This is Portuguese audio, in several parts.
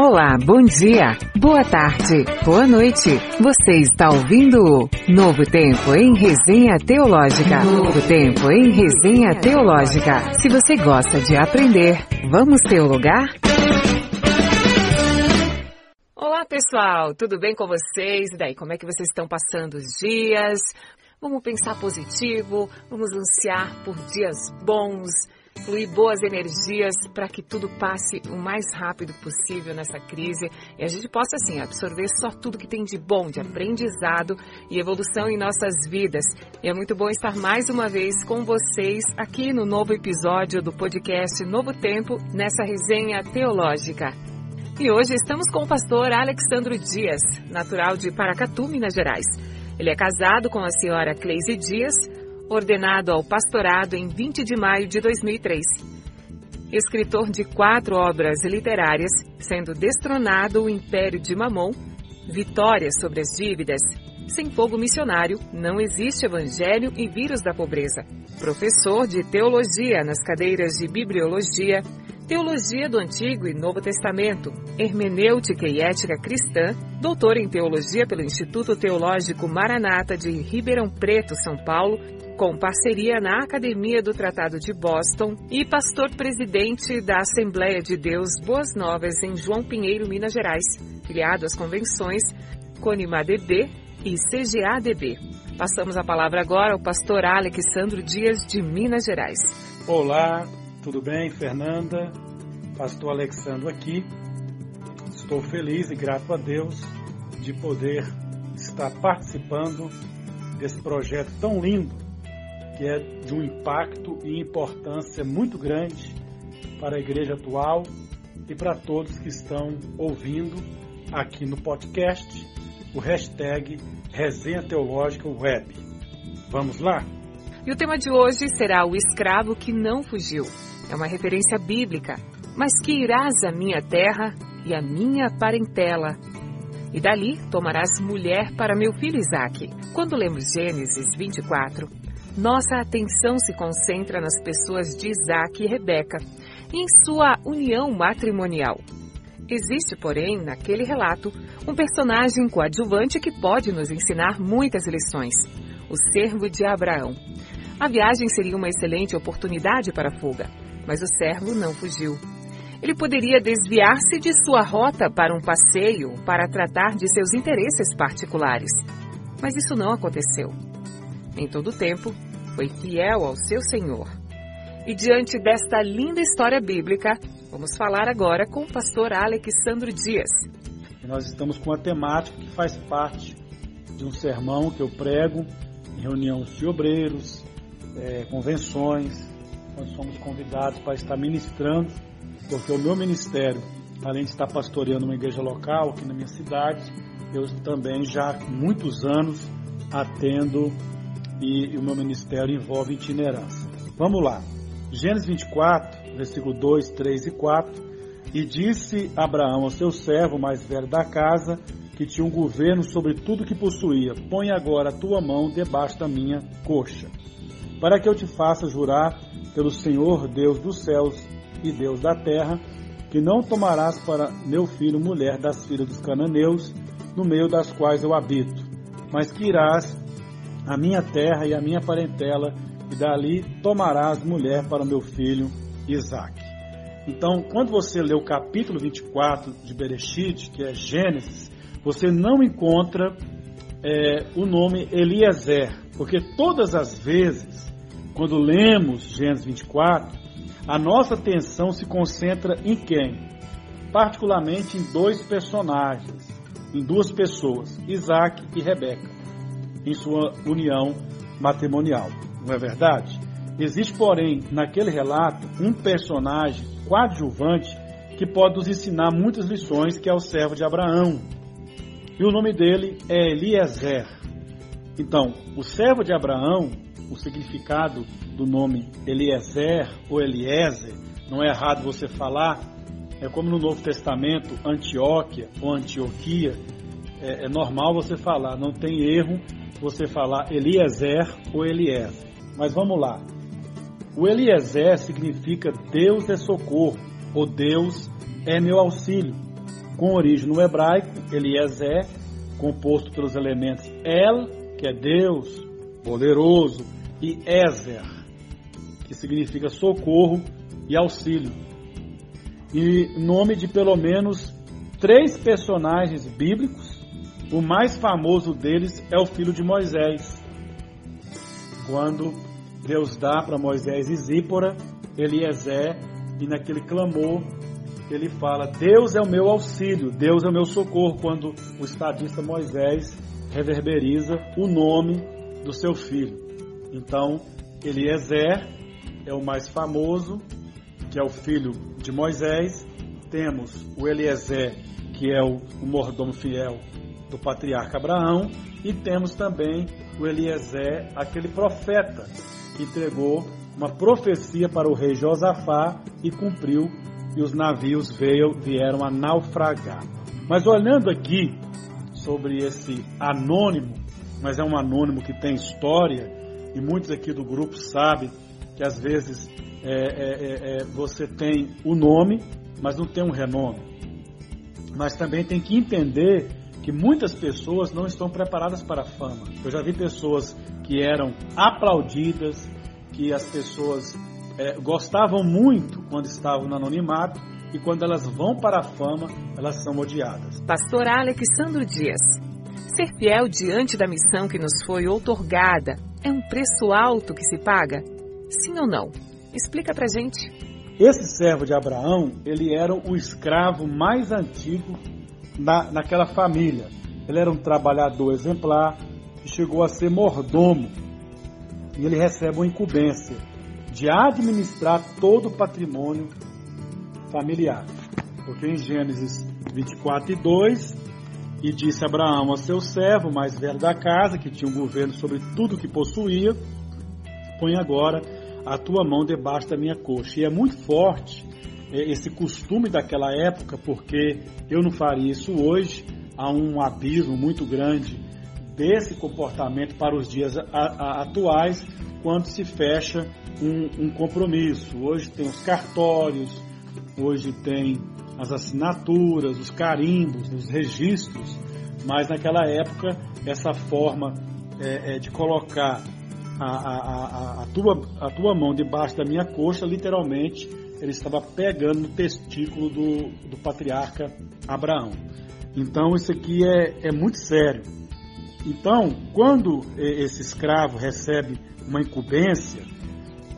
Olá, bom dia, boa tarde, boa noite. Você está ouvindo o Novo Tempo em Resenha Teológica. Novo Tempo em Resenha Teológica. Se você gosta de aprender, vamos ter o lugar? Olá pessoal, tudo bem com vocês? E daí, como é que vocês estão passando os dias? Vamos pensar positivo, vamos ansiar por dias bons, fluir boas energias para que tudo passe o mais rápido possível nessa crise e a gente possa, assim, absorver só tudo que tem de bom, de aprendizado e evolução em nossas vidas. E é muito bom estar mais uma vez com vocês aqui no novo episódio do podcast Novo Tempo, nessa resenha teológica. E hoje estamos com o pastor Alexandro Dias, natural de Paracatu, Minas Gerais. Ele é casado com a senhora Cleise Dias, ordenado ao pastorado em 20 de maio de 2003. Escritor de quatro obras literárias, sendo destronado o Império de Mamon, Vitória sobre as dívidas, Sem Fogo Missionário, Não Existe Evangelho e Vírus da Pobreza. Professor de Teologia nas cadeiras de Bibliologia, Teologia do Antigo e Novo Testamento, Hermenêutica e Ética Cristã, doutor em Teologia pelo Instituto Teológico Maranata de Ribeirão Preto, São Paulo, com parceria na Academia do Tratado de Boston e pastor-presidente da Assembleia de Deus Boas Novas em João Pinheiro, Minas Gerais, filiado às convenções CONIMADB e CGADB. Passamos a palavra agora ao pastor Alexandro Dias, de Minas Gerais. Olá, tudo bem, Fernanda? Pastor Alexandro aqui. Estou feliz e grato a Deus de poder estar participando desse projeto tão lindo, que é de um impacto e importância muito grande para a igreja atual e para todos que estão ouvindo aqui no podcast o hashtag Resenha Teológica Web. Vamos lá? E o tema de hoje será o escravo que não fugiu. É uma referência bíblica. Mas que irás à minha terra e à minha parentela. E dali tomarás mulher para meu filho Isaque. Quando lemos Gênesis 24, nossa atenção se concentra nas pessoas de Isaac e Rebeca em sua união matrimonial. Existe, porém, naquele relato, um personagem coadjuvante que pode nos ensinar muitas lições: o servo de Abraão. A viagem seria uma excelente oportunidade para a fuga, mas o servo não fugiu. Ele poderia desviar-se de sua rota para um passeio para tratar de seus interesses particulares. Mas isso não aconteceu. Em todo o tempo, foi fiel ao seu Senhor. E diante desta linda história bíblica, vamos falar agora com o pastor Alexandro Dias. Nós estamos com uma temática que faz parte de um sermão que eu prego em reuniões de obreiros, é, convenções, nós somos convidados para estar ministrando, porque o meu ministério, além de estar pastoreando uma igreja local aqui na minha cidade, eu também já há muitos anos atendo e, o meu ministério envolve itinerância. Vamos lá. Gênesis 24, versículo 2, 3 e 4. E disse Abraão ao seu servo mais velho da casa, que tinha um governo sobre tudo que possuía: Põe agora a tua mão debaixo da minha coxa, para que eu te faça jurar pelo Senhor Deus dos céus e Deus da terra, que não tomarás para meu filho mulher das filhas dos cananeus, no meio das quais eu habito, mas que irás a minha terra e a minha parentela, e dali tomarás mulher para o meu filho Isaque. Então, quando você lê o capítulo 24 de Bereshit, que é Gênesis, você não encontra é, o nome Eliezer, porque todas as vezes, quando lemos Gênesis 24, a nossa atenção se concentra em quem? Particularmente em dois personagens, em duas pessoas, Isaac e Rebeca em sua união matrimonial. Não é verdade? Existe, porém, naquele relato, um personagem coadjuvante que pode nos ensinar muitas lições, que é o servo de Abraão. E o nome dele é Eliezer. Então, o servo de Abraão, o significado do nome Eliezer ou Eliezer, não é errado você falar, é como no Novo Testamento, Antioquia ou Antioquia, é, é normal você falar, não tem erro você falar Eliezer ou Eliezer. Mas vamos lá. O Eliezer significa Deus é socorro, ou Deus é meu auxílio. com origem no hebraico, Eliezer, composto pelos elementos El, que é Deus, poderoso, e Ezer, que significa socorro e auxílio. E nome de pelo menos três personagens bíblicos. O mais famoso deles é o filho de Moisés. Quando Deus dá para Moisés e Zípora, Eliezer, e naquele clamor ele fala: Deus é o meu auxílio, Deus é o meu socorro, quando o estadista Moisés reverberiza o nome do seu filho. Então, Eliezer é o mais famoso, que é o filho de Moisés. Temos o Eliezer, que é o, o mordomo fiel do patriarca Abraão. E temos também o Eliezer, aquele profeta que entregou uma profecia para o rei Josafá e cumpriu, e os navios veio, vieram a naufragar. Mas olhando aqui sobre esse anônimo, mas é um anônimo que tem história, e muitos aqui do grupo sabem que às vezes é, é, é, é, você tem o nome, mas não tem um renome. Mas também tem que entender que muitas pessoas não estão preparadas para a fama. Eu já vi pessoas que eram aplaudidas, que as pessoas é, gostavam muito quando estavam no anonimato e quando elas vão para a fama, elas são odiadas. Pastor Alexandre Dias, ser fiel diante da missão que nos foi outorgada é um preço alto que se paga? Sim ou não? Explica pra gente. Esse servo de Abraão, ele era o escravo mais antigo na, naquela família. Ele era um trabalhador exemplar e chegou a ser mordomo. E ele recebe uma incumbência de administrar todo o patrimônio familiar. Porque em Gênesis 24 e 2 e disse Abraão a seu servo, mais velho da casa, que tinha um governo sobre tudo que possuía: Põe agora a tua mão debaixo da minha coxa. E é muito forte esse costume daquela época, porque eu não faria isso hoje. Há um abismo muito grande desse comportamento para os dias atuais, quando se fecha um, um compromisso. Hoje tem os cartórios, hoje tem as assinaturas, os carimbos, os registros, mas naquela época essa forma é, é, de colocar a, a, a, a, tua, a tua mão debaixo da minha coxa, literalmente, ele estava pegando no testículo do, do patriarca Abraão. Então isso aqui é, é muito sério. Então, quando esse escravo recebe uma incumbência,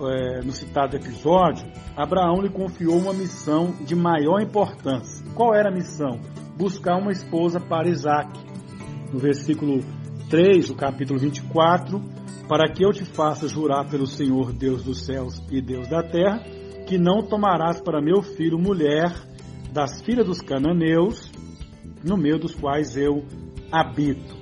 é, no citado episódio, Abraão lhe confiou uma missão de maior importância. Qual era a missão? Buscar uma esposa para Isaac. No versículo 3 do capítulo 24, para que eu te faça jurar pelo Senhor Deus dos céus e Deus da terra, que não tomarás para meu filho mulher das filhas dos cananeus, no meio dos quais eu habito.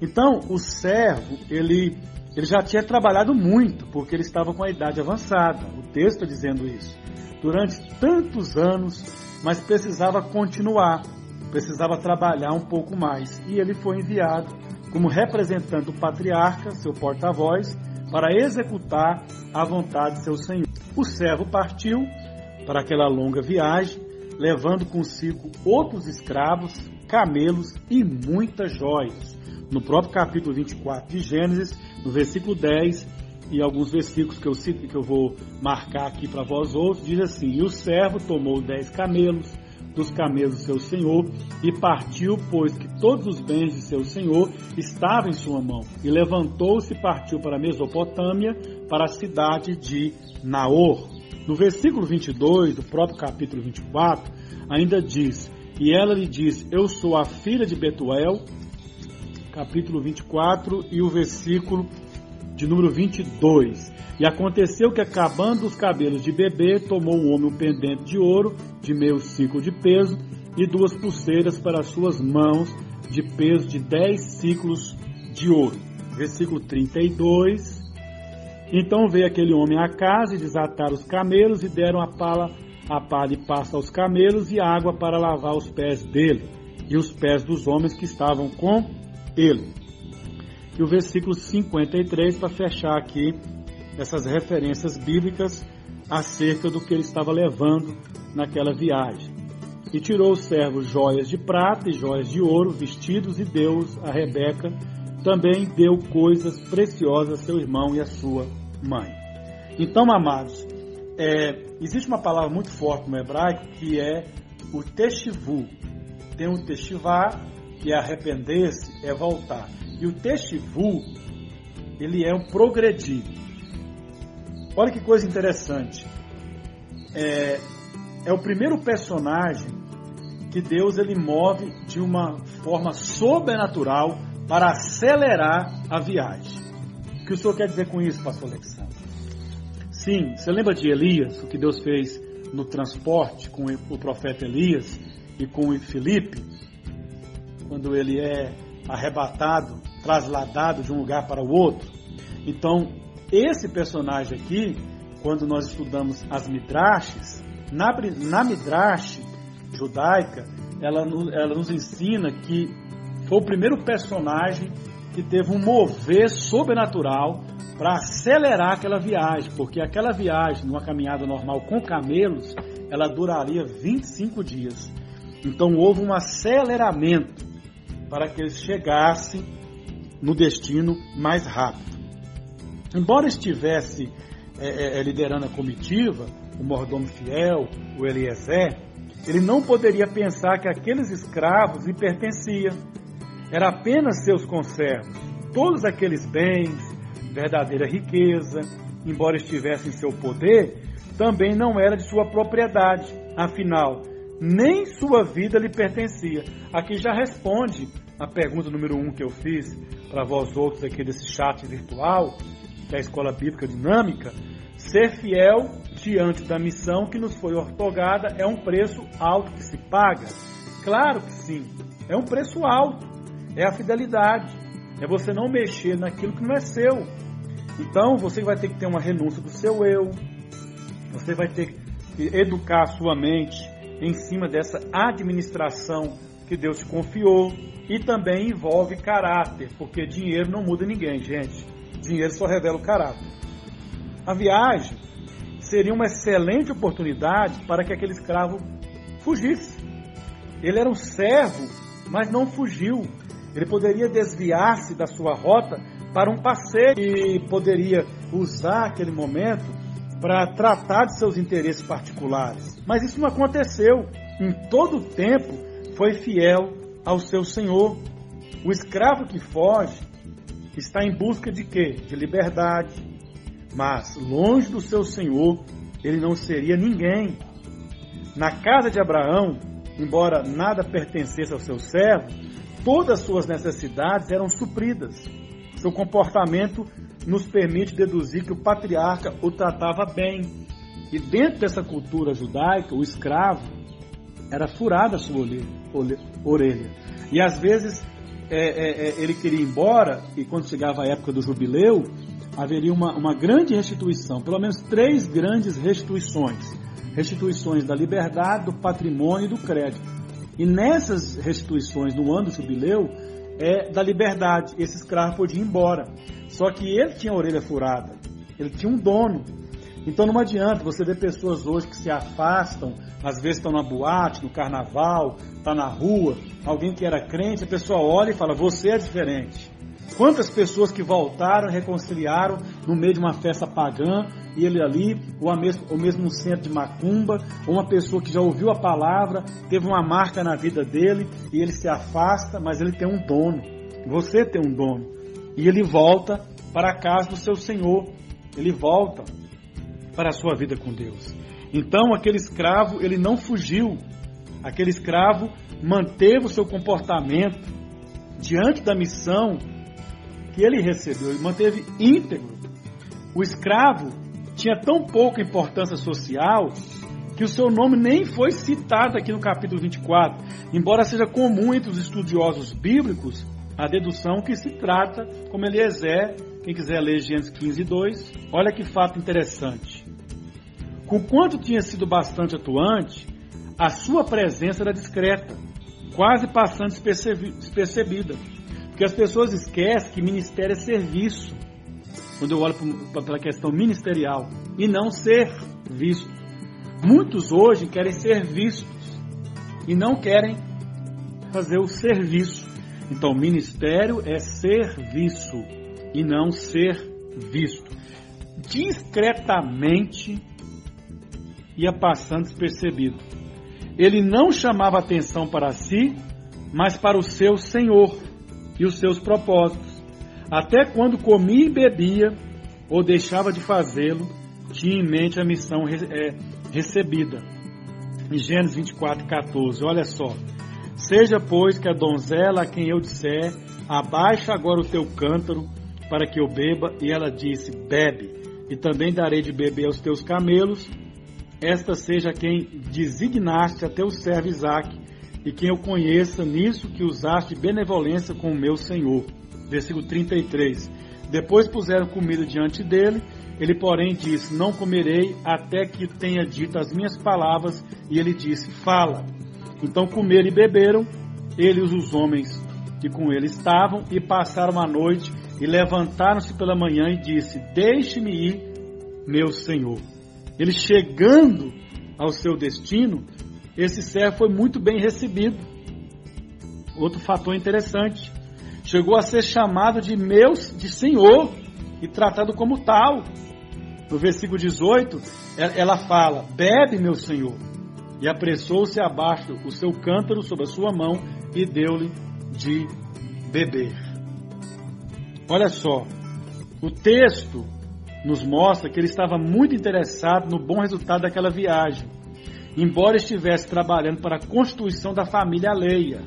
Então, o servo, ele ele já tinha trabalhado muito, porque ele estava com a idade avançada. O texto está dizendo isso. Durante tantos anos, mas precisava continuar, precisava trabalhar um pouco mais. E ele foi enviado como representante do patriarca, seu porta-voz, para executar a vontade de seu senhor. O servo partiu para aquela longa viagem, levando consigo outros escravos, camelos e muitas joias. No próprio capítulo 24 de Gênesis, no versículo 10 e alguns versículos que eu, cito, que eu vou marcar aqui para vós outros, diz assim: E o servo tomou dez camelos dos camelos seu senhor e partiu, pois que todos os bens de seu senhor estavam em sua mão. E levantou-se e partiu para a Mesopotâmia, para a cidade de Naor. No versículo 22 do próprio capítulo 24, ainda diz: E ela lhe disse: Eu sou a filha de Betuel, capítulo 24 e o versículo de número 22. E aconteceu que, acabando os cabelos de bebê, tomou o homem um pendente de ouro de meio ciclo de peso e duas pulseiras para as suas mãos de peso de dez ciclos de ouro. Versículo 32. Então veio aquele homem à casa e desataram os camelos e deram a pala, a pala e pasta aos camelos e água para lavar os pés dele e os pés dos homens que estavam com ele. E o versículo 53 para fechar aqui essas referências bíblicas acerca do que ele estava levando naquela viagem. E tirou o servo joias de prata e joias de ouro, vestidos, e deu a Rebeca. Também deu coisas preciosas a seu irmão e a sua mãe. Então, amados, é, existe uma palavra muito forte no hebraico que é o teshivu. Tem o teshivá, que é arrepender-se, é voltar. E o teshivu, ele é um progredir. Olha que coisa interessante. É, é o primeiro personagem que Deus ele move de uma forma sobrenatural para acelerar a viagem. O que o senhor quer dizer com isso, pastor Alexandre? Sim, você lembra de Elias, o que Deus fez no transporte com o profeta Elias e com Filipe, quando ele é arrebatado, trasladado de um lugar para o outro? Então, esse personagem aqui, quando nós estudamos as midrashes, na, na midrash judaica, ela, ela nos ensina que foi o primeiro personagem que teve um mover sobrenatural para acelerar aquela viagem, porque aquela viagem, numa caminhada normal com camelos, ela duraria 25 dias. Então houve um aceleramento para que eles chegassem no destino mais rápido. Embora estivesse é, é, liderando a comitiva, o mordomo fiel, o Eliezer, ele não poderia pensar que aqueles escravos lhe pertenciam. Era apenas seus conservos. Todos aqueles bens, verdadeira riqueza, embora estivesse em seu poder, também não era de sua propriedade. Afinal, nem sua vida lhe pertencia. Aqui já responde a pergunta número um que eu fiz para vós outros aqui desse chat virtual, da Escola Bíblica Dinâmica. Ser fiel diante da missão que nos foi ortogada é um preço alto que se paga? Claro que sim, é um preço alto. É a fidelidade, é você não mexer naquilo que não é seu. Então você vai ter que ter uma renúncia do seu eu, você vai ter que educar a sua mente em cima dessa administração que Deus te confiou e também envolve caráter, porque dinheiro não muda ninguém, gente. Dinheiro só revela o caráter. A viagem seria uma excelente oportunidade para que aquele escravo fugisse. Ele era um servo, mas não fugiu. Ele poderia desviar-se da sua rota para um passeio e poderia usar aquele momento para tratar de seus interesses particulares. Mas isso não aconteceu. Em todo o tempo foi fiel ao seu senhor. O escravo que foge está em busca de quê? De liberdade. Mas longe do seu senhor, ele não seria ninguém. Na casa de Abraão, embora nada pertencesse ao seu servo, todas as suas necessidades eram supridas. Seu comportamento nos permite deduzir que o patriarca o tratava bem. E dentro dessa cultura judaica, o escravo era furado a sua orelha. E às vezes é, é, é, ele queria ir embora, e quando chegava a época do jubileu, haveria uma, uma grande restituição, pelo menos três grandes restituições: restituições da liberdade, do patrimônio e do crédito. E nessas restituições no ano do jubileu, é, da liberdade. Esse escravo podia ir embora. Só que ele tinha a orelha furada. Ele tinha um dono. Então não adianta você ver pessoas hoje que se afastam, às vezes estão na boate, no carnaval, está na rua, alguém que era crente, a pessoa olha e fala, você é diferente. Quantas pessoas que voltaram reconciliaram no meio de uma festa pagã, e ele ali, ou, mesmo, ou mesmo no centro de macumba, ou uma pessoa que já ouviu a palavra, teve uma marca na vida dele, e ele se afasta, mas ele tem um dono. Você tem um dono. E ele volta para a casa do seu Senhor. Ele volta para a sua vida com Deus. Então aquele escravo, ele não fugiu. Aquele escravo manteve o seu comportamento diante da missão que ele recebeu, ele manteve íntegro. O escravo tinha tão pouca importância social que o seu nome nem foi citado aqui no capítulo 24, embora seja comum entre os estudiosos bíblicos a dedução que se trata como Eliezer, quem quiser ler Gênesis 15, 2, olha que fato interessante. Com quanto tinha sido bastante atuante, a sua presença era discreta, quase passando despercebida. Porque as pessoas esquecem que ministério é serviço. Quando eu olho para a questão ministerial e não ser visto. Muitos hoje querem ser vistos. e não querem fazer o serviço. Então, ministério é serviço e não ser visto. Discretamente ia passando despercebido. Ele não chamava atenção para si, mas para o seu Senhor e os seus propósitos. Até quando comia e bebia, ou deixava de fazê-lo, tinha em mente a missão é, recebida. Em Gênesis 24, 14, olha só. Seja, pois, que a donzela a quem eu disser, abaixa agora o teu cântaro para que eu beba, e ela disse, bebe, e também darei de beber aos teus camelos, esta seja quem designaste a teu servo Isaque, e quem eu conheça nisso que usaste benevolência com o meu Senhor. Versículo 33. Depois puseram comida diante dele, ele, porém, disse: Não comerei até que tenha dito as minhas palavras. E ele disse: Fala. Então comeram e beberam, ele e os homens que com ele estavam, e passaram a noite, e levantaram-se pela manhã e disse: Deixe-me ir, meu senhor. Ele chegando ao seu destino, esse servo foi muito bem recebido. Outro fator interessante, chegou a ser chamado de meu, de senhor e tratado como tal. No versículo 18, ela fala: Bebe, meu senhor. E apressou-se abaixo o seu cântaro sobre a sua mão e deu-lhe de beber. Olha só, o texto nos mostra que ele estava muito interessado no bom resultado daquela viagem, embora estivesse trabalhando para a constituição da família alheia.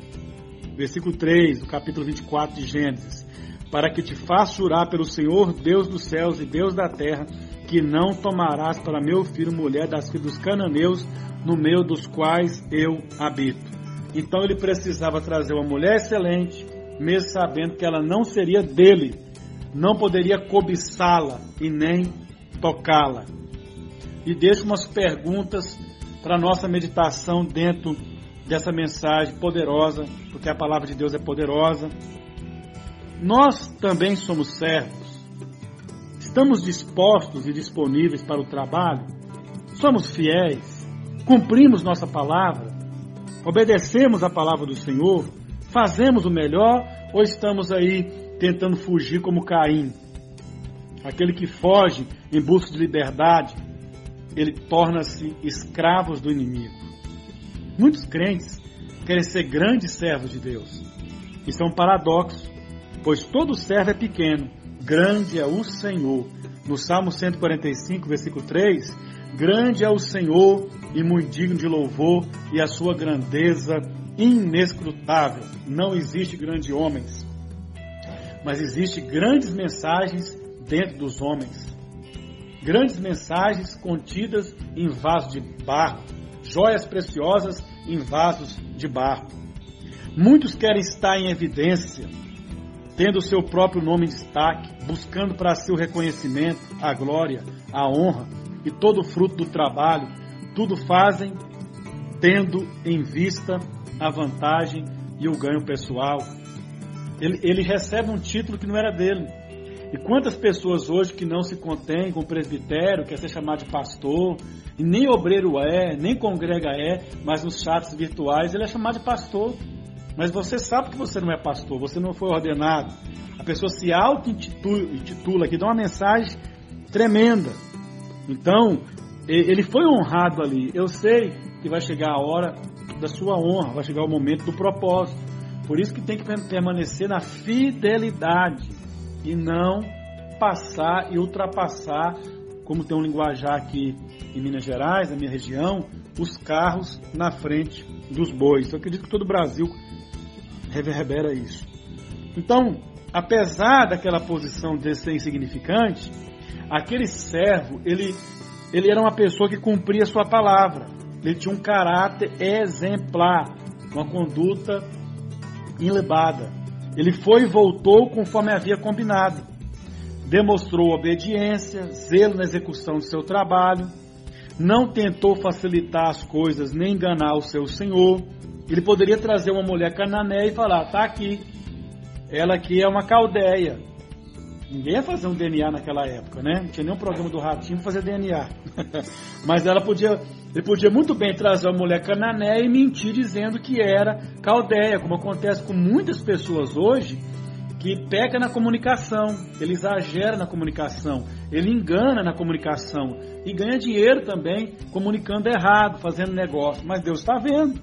Versículo 3 do capítulo 24 de Gênesis. Para que te faça jurar pelo Senhor, Deus dos céus e Deus da terra, que não tomarás para meu filho mulher das filhas dos cananeus, no meio dos quais eu habito. Então ele precisava trazer uma mulher excelente, mesmo sabendo que ela não seria dele, não poderia cobiçá-la e nem tocá-la. E deixo umas perguntas para nossa meditação dentro dessa mensagem poderosa, porque a palavra de Deus é poderosa. Nós também somos servos. Estamos dispostos e disponíveis para o trabalho? Somos fiéis? Cumprimos nossa palavra? Obedecemos a palavra do Senhor? Fazemos o melhor ou estamos aí tentando fugir como Caim. Aquele que foge em busca de liberdade, ele torna-se escravos do inimigo. Muitos crentes querem ser grandes servos de Deus. Isso é um paradoxo, pois todo servo é pequeno, grande é o Senhor. No Salmo 145, versículo 3, grande é o Senhor e muito digno de louvor, e a sua grandeza inescrutável. Não existe grandes homens mas existem grandes mensagens dentro dos homens. Grandes mensagens contidas em vasos de barro, joias preciosas em vasos de barro. Muitos querem estar em evidência, tendo o seu próprio nome em destaque, buscando para si o reconhecimento, a glória, a honra e todo o fruto do trabalho. Tudo fazem tendo em vista a vantagem e o ganho pessoal, ele, ele recebe um título que não era dele. E quantas pessoas hoje que não se contêm com o presbitério, quer ser chamado de pastor, e nem obreiro é, nem congrega é, mas nos chats virtuais ele é chamado de pastor. Mas você sabe que você não é pastor, você não foi ordenado. A pessoa se auto-intitula, que dá uma mensagem tremenda. Então, ele foi honrado ali. Eu sei que vai chegar a hora da sua honra, vai chegar o momento do propósito. Por isso que tem que permanecer na fidelidade e não passar e ultrapassar, como tem um linguajar aqui em Minas Gerais, na minha região, os carros na frente dos bois. Eu acredito que todo o Brasil reverbera isso. Então, apesar daquela posição de ser insignificante, aquele servo, ele, ele era uma pessoa que cumpria sua palavra. Ele tinha um caráter exemplar, uma conduta enlebada. Ele foi e voltou conforme havia combinado. Demonstrou obediência, zelo na execução de seu trabalho, não tentou facilitar as coisas nem enganar o seu senhor. Ele poderia trazer uma mulher canané e falar: tá aqui, ela aqui é uma caldeia, Ninguém ia fazer um DNA naquela época, né? Não tinha nenhum programa do Ratinho fazer DNA. Mas ela podia, ele podia muito bem trazer uma mulher canané e mentir dizendo que era caldeia, como acontece com muitas pessoas hoje que peca na comunicação, ele exagera na comunicação, ele engana na comunicação e ganha dinheiro também comunicando errado, fazendo negócio. Mas Deus está vendo.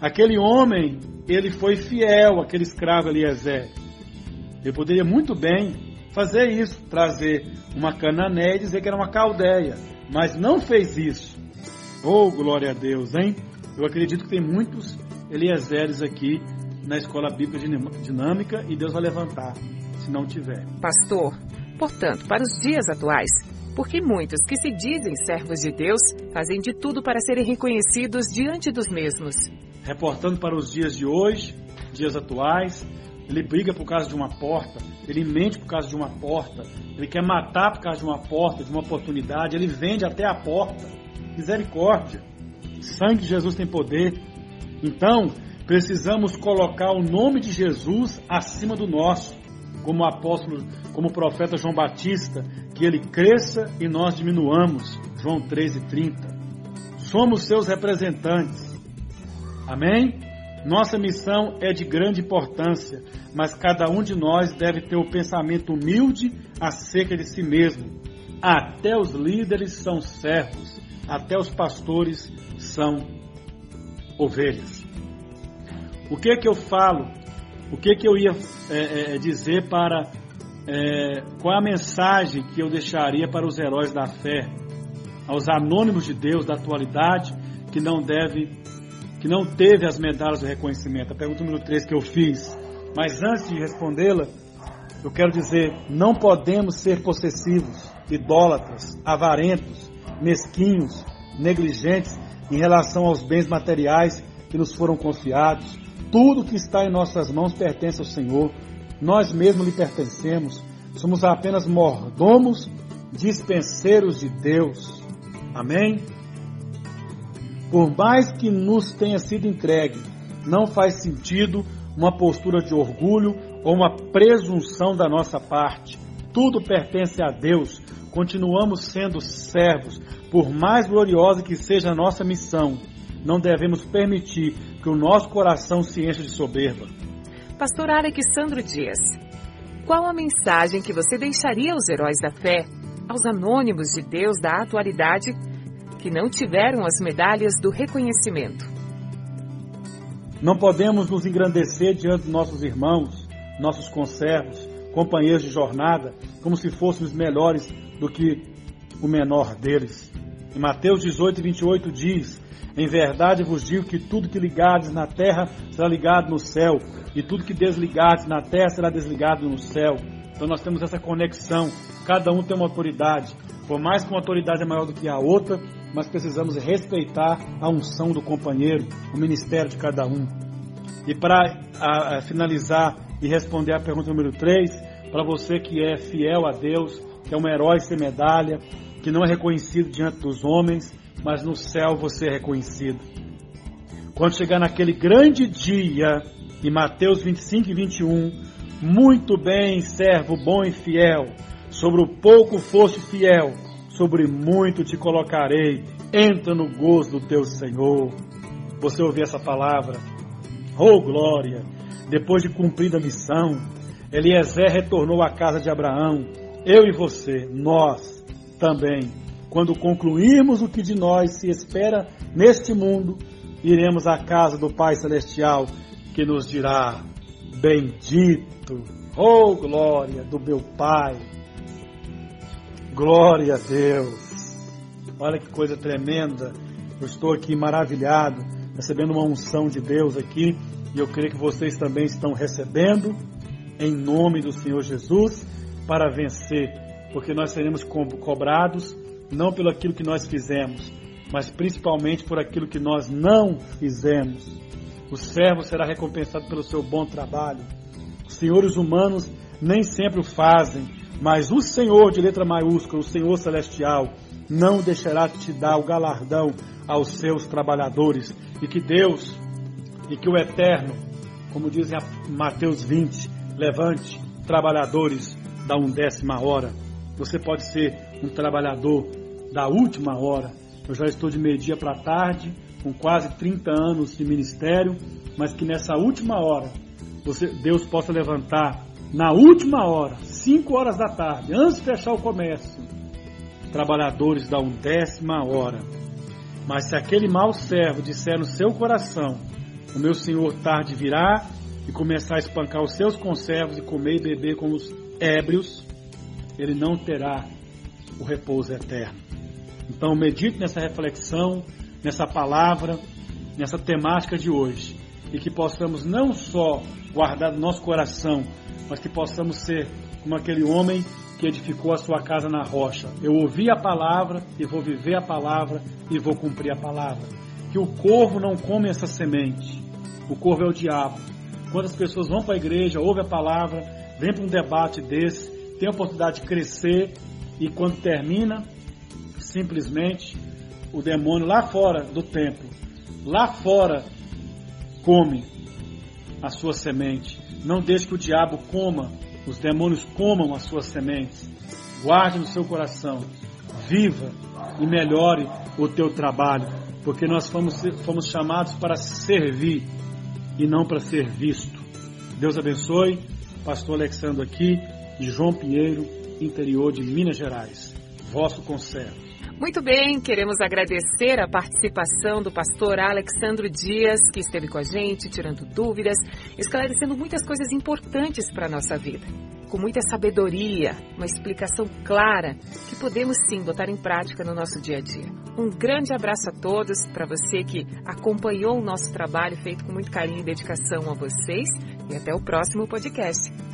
Aquele homem, ele foi fiel, aquele escravo Eliezer. Ele poderia muito bem fazer isso, trazer uma canané e dizer que era uma caldeia, mas não fez isso. Oh, glória a Deus, hein? Eu acredito que tem muitos Eliezeres aqui na escola bíblica dinâmica e Deus vai levantar, se não tiver. Pastor, portanto, para os dias atuais, porque muitos que se dizem servos de Deus fazem de tudo para serem reconhecidos diante dos mesmos. Reportando para os dias de hoje, dias atuais, ele briga por causa de uma porta, ele mente por causa de uma porta, ele quer matar por causa de uma porta, de uma oportunidade, ele vende até a porta. Misericórdia. Sangue de Jesus tem poder. Então, Precisamos colocar o nome de Jesus acima do nosso, como o apóstolo, como o profeta João Batista, que ele cresça e nós diminuamos. João 13:30. Somos seus representantes. Amém? Nossa missão é de grande importância, mas cada um de nós deve ter o pensamento humilde acerca de si mesmo. Até os líderes são servos, até os pastores são ovelhas. O que que eu falo? O que que eu ia é, é, é, dizer para é, qual a mensagem que eu deixaria para os heróis da fé, aos anônimos de Deus da atualidade que não deve, que não teve as medalhas do reconhecimento? A pergunta número 3 que eu fiz. Mas antes de respondê-la, eu quero dizer, não podemos ser possessivos, idólatras, avarentos, mesquinhos, negligentes em relação aos bens materiais que nos foram confiados, tudo que está em nossas mãos pertence ao Senhor. Nós mesmos lhe pertencemos. Somos apenas mordomos, dispenseiros de Deus. Amém? Por mais que nos tenha sido entregue, não faz sentido uma postura de orgulho ou uma presunção da nossa parte. Tudo pertence a Deus. Continuamos sendo servos, por mais gloriosa que seja a nossa missão. Não devemos permitir que o nosso coração se encha de soberba. Pastor Alexandro Dias, qual a mensagem que você deixaria aos heróis da fé, aos anônimos de Deus da atualidade que não tiveram as medalhas do reconhecimento? Não podemos nos engrandecer diante dos nossos irmãos, nossos conservos, companheiros de jornada, como se fôssemos melhores do que o menor deles. Em Mateus 18, 28 diz: em verdade vos digo que tudo que ligardes na terra será ligado no céu, e tudo que desligardes na terra será desligado no céu. Então nós temos essa conexão, cada um tem uma autoridade. Por mais que uma autoridade é maior do que a outra, mas precisamos respeitar a unção do companheiro, o ministério de cada um. E para finalizar e responder a pergunta número 3, para você que é fiel a Deus, que é um herói sem medalha, que não é reconhecido diante dos homens, mas no céu você é reconhecido. Quando chegar naquele grande dia, em Mateus 25 e 21, muito bem, servo bom e fiel, sobre o pouco foste fiel, sobre muito te colocarei, entra no gozo do teu Senhor. Você ouviu essa palavra? Oh glória! Depois de cumprida a missão, Eliezer retornou à casa de Abraão. Eu e você, nós também quando concluirmos o que de nós se espera neste mundo, iremos à casa do Pai Celestial, que nos dirá: Bendito, oh glória do meu Pai, glória a Deus. Olha que coisa tremenda. Eu estou aqui maravilhado, recebendo uma unção de Deus aqui, e eu creio que vocês também estão recebendo, em nome do Senhor Jesus, para vencer, porque nós seremos cobrados não pelo aquilo que nós fizemos, mas principalmente por aquilo que nós não fizemos. O servo será recompensado pelo seu bom trabalho. Os senhores humanos nem sempre o fazem, mas o Senhor, de letra maiúscula, o Senhor celestial, não deixará de te dar o galardão aos seus trabalhadores. E que Deus, e que o Eterno, como diz Mateus 20, levante trabalhadores da undécima hora. Você pode ser um trabalhador da última hora. Eu já estou de meio-dia para tarde, com quase 30 anos de ministério, mas que nessa última hora você, Deus possa levantar na última hora, 5 horas da tarde, antes de fechar o comércio, trabalhadores da undécima hora. Mas se aquele mau servo disser no seu coração, o meu senhor tarde virá e começar a espancar os seus conservos e comer e beber com os ébrios, ele não terá o repouso eterno. Então medite nessa reflexão, nessa palavra, nessa temática de hoje e que possamos não só guardar no nosso coração, mas que possamos ser como aquele homem que edificou a sua casa na rocha. Eu ouvi a palavra e vou viver a palavra e vou cumprir a palavra. Que o corvo não come essa semente. O corvo é o diabo. Quando as pessoas vão para a igreja, ouvem a palavra, vem para um debate desse, tem a oportunidade de crescer e quando termina, simplesmente o demônio lá fora do templo, lá fora come a sua semente. Não deixe que o diabo coma, os demônios comam as suas sementes. Guarde no seu coração. Viva e melhore o teu trabalho, porque nós fomos, fomos chamados para servir e não para ser visto. Deus abençoe. Pastor Alexandre aqui, de João Pinheiro, interior de Minas Gerais. Vosso conselho. Muito bem, queremos agradecer a participação do pastor Alexandro Dias, que esteve com a gente, tirando dúvidas, esclarecendo muitas coisas importantes para a nossa vida. Com muita sabedoria, uma explicação clara que podemos sim botar em prática no nosso dia a dia. Um grande abraço a todos, para você que acompanhou o nosso trabalho feito com muito carinho e dedicação a vocês, e até o próximo podcast.